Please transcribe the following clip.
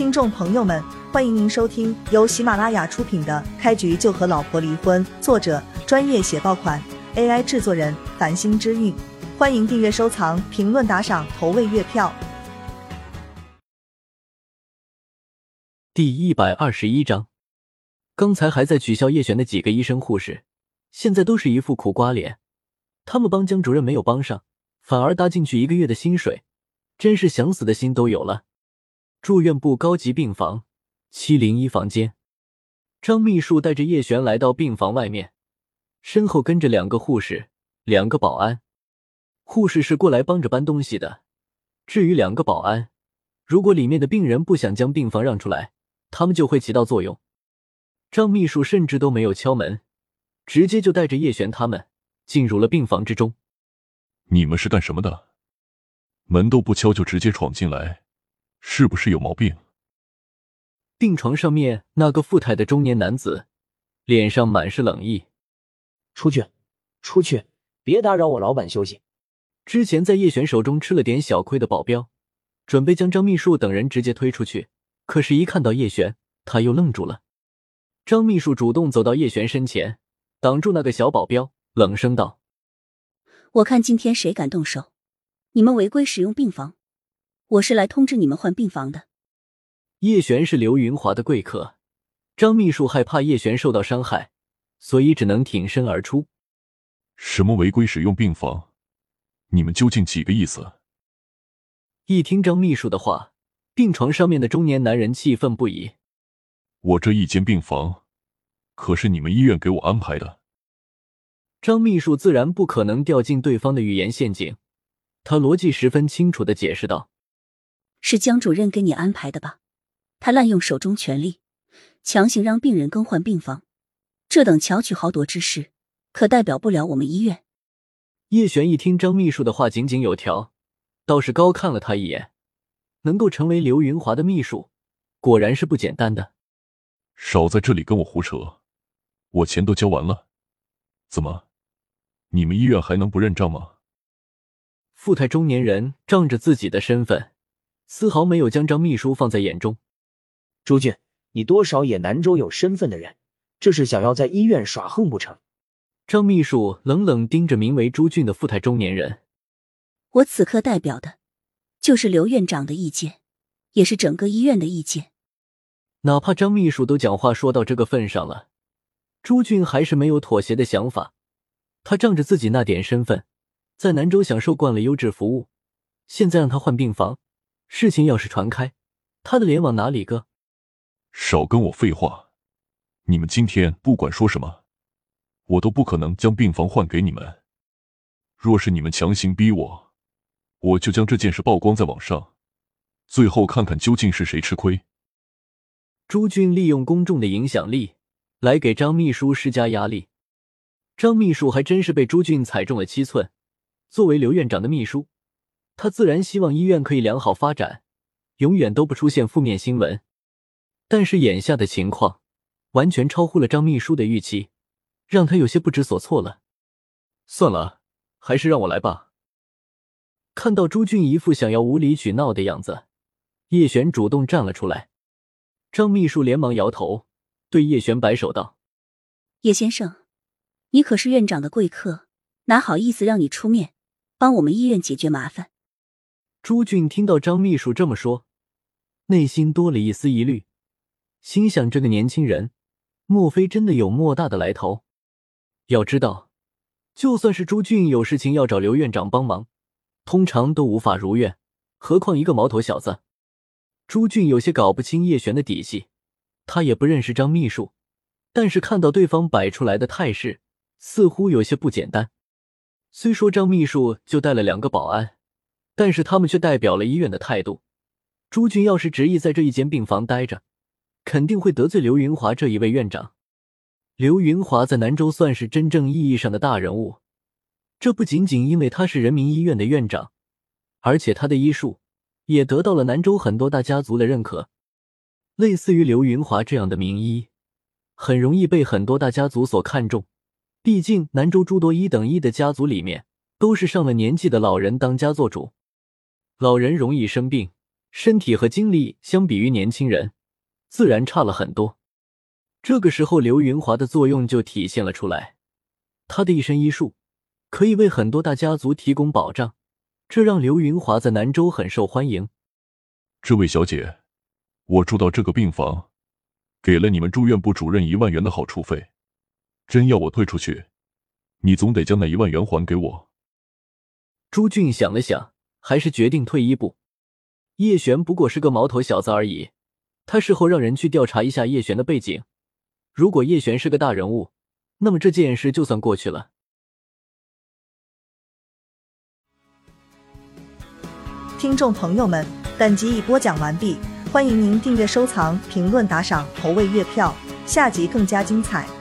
听众朋友们，欢迎您收听由喜马拉雅出品的《开局就和老婆离婚》，作者专业写爆款，AI 制作人繁星之韵。欢迎订阅、收藏、评论、打赏、投喂月票。第一百二十一章，刚才还在取笑叶璇的几个医生护士，现在都是一副苦瓜脸。他们帮江主任没有帮上，反而搭进去一个月的薪水，真是想死的心都有了。住院部高级病房七零一房间，张秘书带着叶璇来到病房外面，身后跟着两个护士，两个保安。护士是过来帮着搬东西的，至于两个保安，如果里面的病人不想将病房让出来，他们就会起到作用。张秘书甚至都没有敲门，直接就带着叶璇他们进入了病房之中。你们是干什么的？门都不敲就直接闯进来？是不是有毛病？病床上面那个富态的中年男子，脸上满是冷意。出去，出去，别打扰我老板休息。之前在叶璇手中吃了点小亏的保镖，准备将张秘书等人直接推出去，可是，一看到叶璇，他又愣住了。张秘书主动走到叶璇身前，挡住那个小保镖，冷声道：“我看今天谁敢动手，你们违规使用病房。”我是来通知你们换病房的。叶璇是刘云华的贵客，张秘书害怕叶璇受到伤害，所以只能挺身而出。什么违规使用病房？你们究竟几个意思？一听张秘书的话，病床上面的中年男人气愤不已。我这一间病房，可是你们医院给我安排的。张秘书自然不可能掉进对方的语言陷阱，他逻辑十分清楚的解释道。是江主任给你安排的吧？他滥用手中权力，强行让病人更换病房，这等巧取豪夺之事，可代表不了我们医院。叶璇一听张秘书的话井井有条，倒是高看了他一眼。能够成为刘云华的秘书，果然是不简单的。少在这里跟我胡扯！我钱都交完了，怎么，你们医院还能不认账吗？富态中年人仗着自己的身份。丝毫没有将张秘书放在眼中。朱俊，你多少也南州有身份的人，这是想要在医院耍横不成？张秘书冷冷盯着名为朱俊的富态中年人。我此刻代表的，就是刘院长的意见，也是整个医院的意见。哪怕张秘书都讲话说到这个份上了，朱俊还是没有妥协的想法。他仗着自己那点身份，在南州享受惯了优质服务，现在让他换病房。事情要是传开，他的脸往哪里搁？少跟我废话！你们今天不管说什么，我都不可能将病房换给你们。若是你们强行逼我，我就将这件事曝光在网上，最后看看究竟是谁吃亏。朱俊利用公众的影响力来给张秘书施加压力，张秘书还真是被朱俊踩中了七寸。作为刘院长的秘书。他自然希望医院可以良好发展，永远都不出现负面新闻。但是眼下的情况完全超乎了张秘书的预期，让他有些不知所措了。算了，还是让我来吧。看到朱俊一副想要无理取闹的样子，叶璇主动站了出来。张秘书连忙摇头，对叶璇摆手道：“叶先生，你可是院长的贵客，哪好意思让你出面帮我们医院解决麻烦？”朱俊听到张秘书这么说，内心多了一丝疑虑，心想：这个年轻人，莫非真的有莫大的来头？要知道，就算是朱俊有事情要找刘院长帮忙，通常都无法如愿，何况一个毛头小子？朱俊有些搞不清叶璇的底细，他也不认识张秘书，但是看到对方摆出来的态势，似乎有些不简单。虽说张秘书就带了两个保安。但是他们却代表了医院的态度。朱俊要是执意在这一间病房待着，肯定会得罪刘云华这一位院长。刘云华在南州算是真正意义上的大人物，这不仅仅因为他是人民医院的院长，而且他的医术也得到了南州很多大家族的认可。类似于刘云华这样的名医，很容易被很多大家族所看重。毕竟南州诸多一等一的家族里面，都是上了年纪的老人当家做主。老人容易生病，身体和精力相比于年轻人，自然差了很多。这个时候，刘云华的作用就体现了出来。他的一身医术可以为很多大家族提供保障，这让刘云华在南州很受欢迎。这位小姐，我住到这个病房，给了你们住院部主任一万元的好处费，真要我退出去，你总得将那一万元还给我。朱俊想了想，还是决定退一步。叶璇不过是个毛头小子而已，他事后让人去调查一下叶璇的背景。如果叶璇是个大人物，那么这件事就算过去了。听众朋友们，本集已播讲完毕，欢迎您订阅、收藏、评论、打赏、投喂月票，下集更加精彩。